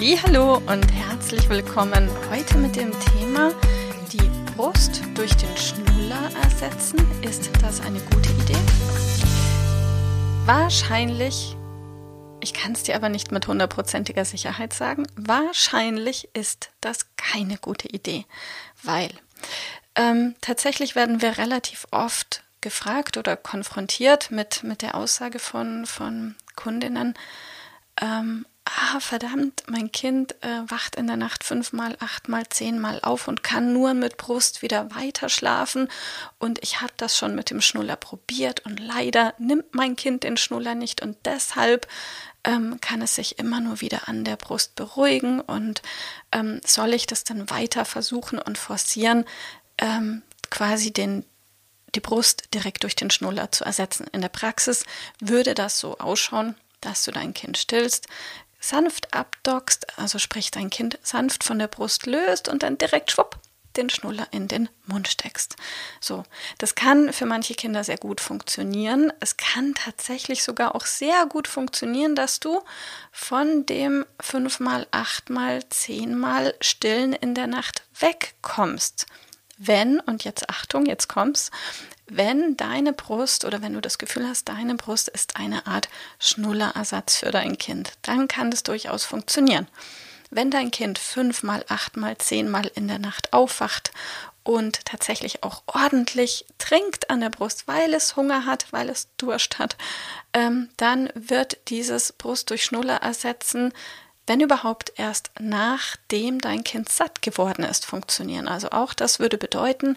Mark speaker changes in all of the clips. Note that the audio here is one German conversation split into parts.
Speaker 1: Hallo und herzlich willkommen heute mit dem Thema die Brust durch den Schnuller ersetzen. Ist das eine gute Idee? Wahrscheinlich, ich kann es dir aber nicht mit hundertprozentiger Sicherheit sagen, wahrscheinlich ist das keine gute Idee, weil ähm, tatsächlich werden wir relativ oft gefragt oder konfrontiert mit, mit der Aussage von, von Kundinnen, ähm, ah, verdammt, mein Kind äh, wacht in der Nacht fünfmal, achtmal, zehnmal auf und kann nur mit Brust wieder weiter schlafen. Und ich habe das schon mit dem Schnuller probiert und leider nimmt mein Kind den Schnuller nicht und deshalb ähm, kann es sich immer nur wieder an der Brust beruhigen. Und ähm, soll ich das dann weiter versuchen und forcieren, ähm, quasi den, die Brust direkt durch den Schnuller zu ersetzen? In der Praxis würde das so ausschauen, dass du dein Kind stillst, sanft abdockst, also sprich dein Kind sanft von der Brust löst und dann direkt schwupp den Schnuller in den Mund steckst. So, das kann für manche Kinder sehr gut funktionieren. Es kann tatsächlich sogar auch sehr gut funktionieren, dass du von dem fünfmal, achtmal, zehnmal Stillen in der Nacht wegkommst. Wenn, und jetzt Achtung, jetzt kommt's, wenn deine Brust oder wenn du das Gefühl hast, deine Brust ist eine Art Schnullerersatz für dein Kind, dann kann das durchaus funktionieren. Wenn dein Kind fünfmal, achtmal, zehnmal in der Nacht aufwacht und tatsächlich auch ordentlich trinkt an der Brust, weil es Hunger hat, weil es Durst hat, ähm, dann wird dieses Brust durch Schnuller ersetzen, wenn überhaupt erst nachdem dein Kind satt geworden ist, funktionieren. Also auch das würde bedeuten,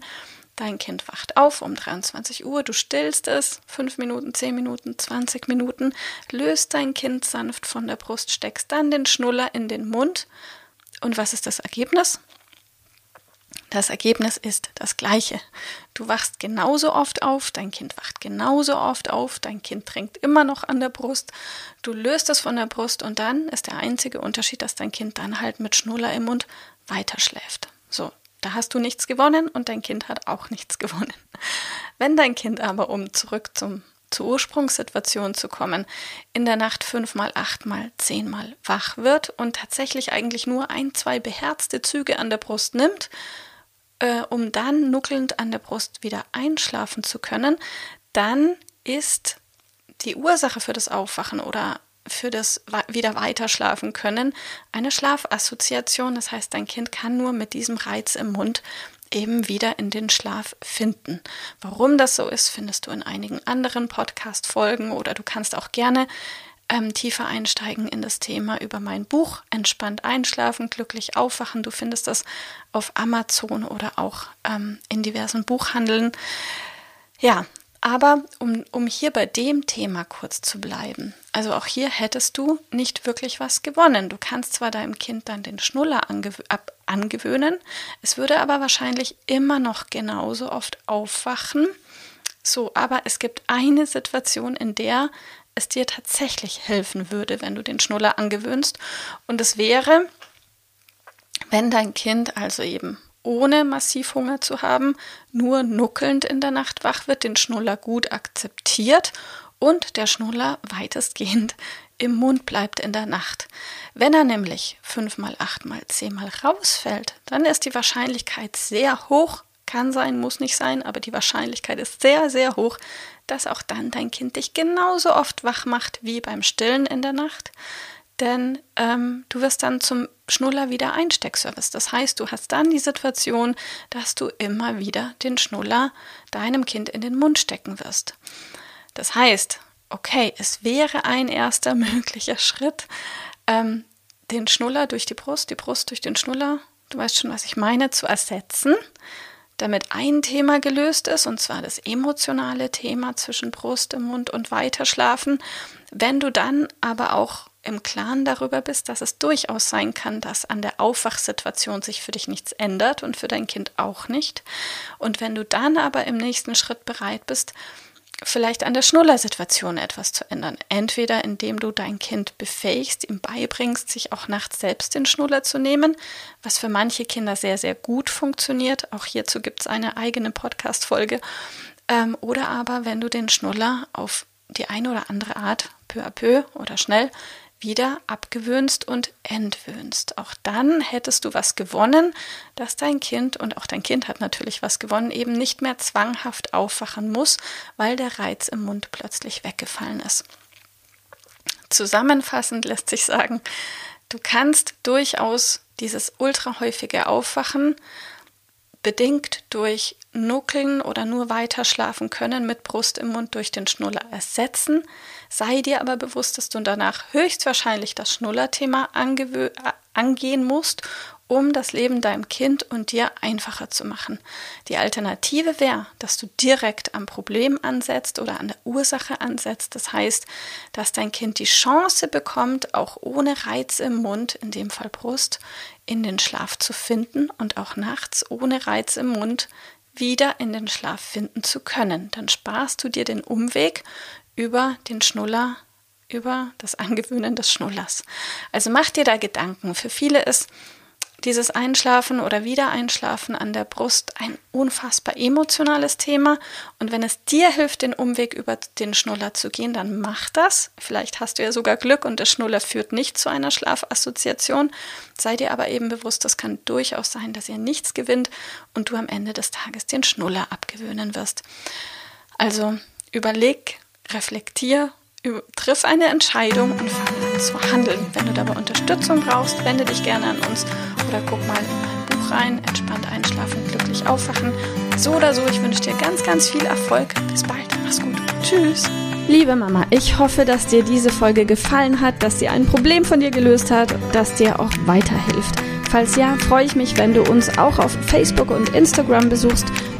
Speaker 1: Dein Kind wacht auf um 23 Uhr, du stillst es 5 Minuten, 10 Minuten, 20 Minuten, löst dein Kind sanft von der Brust, steckst dann den Schnuller in den Mund. Und was ist das Ergebnis? Das Ergebnis ist das gleiche. Du wachst genauso oft auf, dein Kind wacht genauso oft auf, dein Kind trinkt immer noch an der Brust, du löst es von der Brust und dann ist der einzige Unterschied, dass dein Kind dann halt mit Schnuller im Mund weiterschläft. So, da hast du nichts gewonnen und dein Kind hat auch nichts gewonnen. Wenn dein Kind aber, um zurück zum, zur Ursprungssituation zu kommen, in der Nacht fünfmal, achtmal, zehnmal wach wird und tatsächlich eigentlich nur ein, zwei beherzte Züge an der Brust nimmt, äh, um dann nuckelnd an der Brust wieder einschlafen zu können, dann ist die Ursache für das Aufwachen oder für das wieder weiterschlafen können eine Schlafassoziation. Das heißt, dein Kind kann nur mit diesem Reiz im Mund eben wieder in den Schlaf finden. Warum das so ist, findest du in einigen anderen Podcast-Folgen oder du kannst auch gerne ähm, tiefer einsteigen in das Thema über mein Buch Entspannt einschlafen, glücklich aufwachen. Du findest das auf Amazon oder auch ähm, in diversen Buchhandeln. Ja, aber um, um hier bei dem Thema kurz zu bleiben, also auch hier hättest du nicht wirklich was gewonnen. Du kannst zwar deinem Kind dann den Schnuller angew ab angewöhnen, es würde aber wahrscheinlich immer noch genauso oft aufwachen. So, aber es gibt eine Situation, in der es dir tatsächlich helfen würde, wenn du den Schnuller angewöhnst. Und es wäre, wenn dein Kind also eben ohne massiv Hunger zu haben, nur nuckelnd in der Nacht wach wird, den Schnuller gut akzeptiert und der Schnuller weitestgehend im Mund bleibt in der Nacht. Wenn er nämlich fünfmal, achtmal, zehnmal rausfällt, dann ist die Wahrscheinlichkeit sehr hoch, kann sein, muss nicht sein, aber die Wahrscheinlichkeit ist sehr, sehr hoch, dass auch dann dein Kind dich genauso oft wach macht wie beim Stillen in der Nacht denn ähm, du wirst dann zum Schnuller wieder Einsteckservice. Das heißt, du hast dann die Situation, dass du immer wieder den Schnuller deinem Kind in den Mund stecken wirst. Das heißt, okay, es wäre ein erster möglicher Schritt, ähm, den Schnuller durch die Brust, die Brust durch den Schnuller, du weißt schon, was ich meine, zu ersetzen. Damit ein Thema gelöst ist, und zwar das emotionale Thema zwischen Brust im Mund und Weiterschlafen. Wenn du dann aber auch im Klaren darüber bist, dass es durchaus sein kann, dass an der Aufwachsituation sich für dich nichts ändert und für dein Kind auch nicht. Und wenn du dann aber im nächsten Schritt bereit bist, vielleicht an der Schnullersituation etwas zu ändern. Entweder indem du dein Kind befähigst, ihm beibringst, sich auch nachts selbst den Schnuller zu nehmen, was für manche Kinder sehr, sehr gut funktioniert. Auch hierzu gibt es eine eigene Podcast-Folge. Ähm, oder aber, wenn du den Schnuller auf die eine oder andere Art peu à peu oder schnell wieder abgewöhnst und entwöhnst. Auch dann hättest du was gewonnen, dass dein Kind, und auch dein Kind hat natürlich was gewonnen, eben nicht mehr zwanghaft aufwachen muss, weil der Reiz im Mund plötzlich weggefallen ist. Zusammenfassend lässt sich sagen, du kannst durchaus dieses ultrahäufige Aufwachen bedingt durch Nuckeln oder nur weiter schlafen können mit Brust im Mund durch den Schnuller ersetzen. Sei dir aber bewusst, dass du danach höchstwahrscheinlich das Schnullerthema angehen musst, um das Leben deinem Kind und dir einfacher zu machen. Die Alternative wäre, dass du direkt am Problem ansetzt oder an der Ursache ansetzt. Das heißt, dass dein Kind die Chance bekommt, auch ohne Reiz im Mund, in dem Fall Brust, in den Schlaf zu finden und auch nachts ohne Reiz im Mund wieder in den Schlaf finden zu können. Dann sparst du dir den Umweg über den Schnuller, über das Angewöhnen des Schnullers. Also mach dir da Gedanken. Für viele ist dieses Einschlafen oder Wiedereinschlafen an der Brust ein unfassbar emotionales Thema. Und wenn es dir hilft, den Umweg über den Schnuller zu gehen, dann mach das. Vielleicht hast du ja sogar Glück und der Schnuller führt nicht zu einer Schlafassoziation. Sei dir aber eben bewusst, das kann durchaus sein, dass ihr nichts gewinnt und du am Ende des Tages den Schnuller abgewöhnen wirst. Also überleg, reflektier, triff eine Entscheidung und fang an zu handeln. Wenn du dabei Unterstützung brauchst, wende dich gerne an uns oder guck mal in mein Buch rein. Entspannt einschlafen, glücklich aufwachen. So oder so, ich wünsche dir ganz, ganz viel Erfolg. Bis bald. Mach's gut. Tschüss.
Speaker 2: Liebe Mama, ich hoffe, dass dir diese Folge gefallen hat, dass sie ein Problem von dir gelöst hat, dass dir auch weiterhilft. Falls ja, freue ich mich, wenn du uns auch auf Facebook und Instagram besuchst.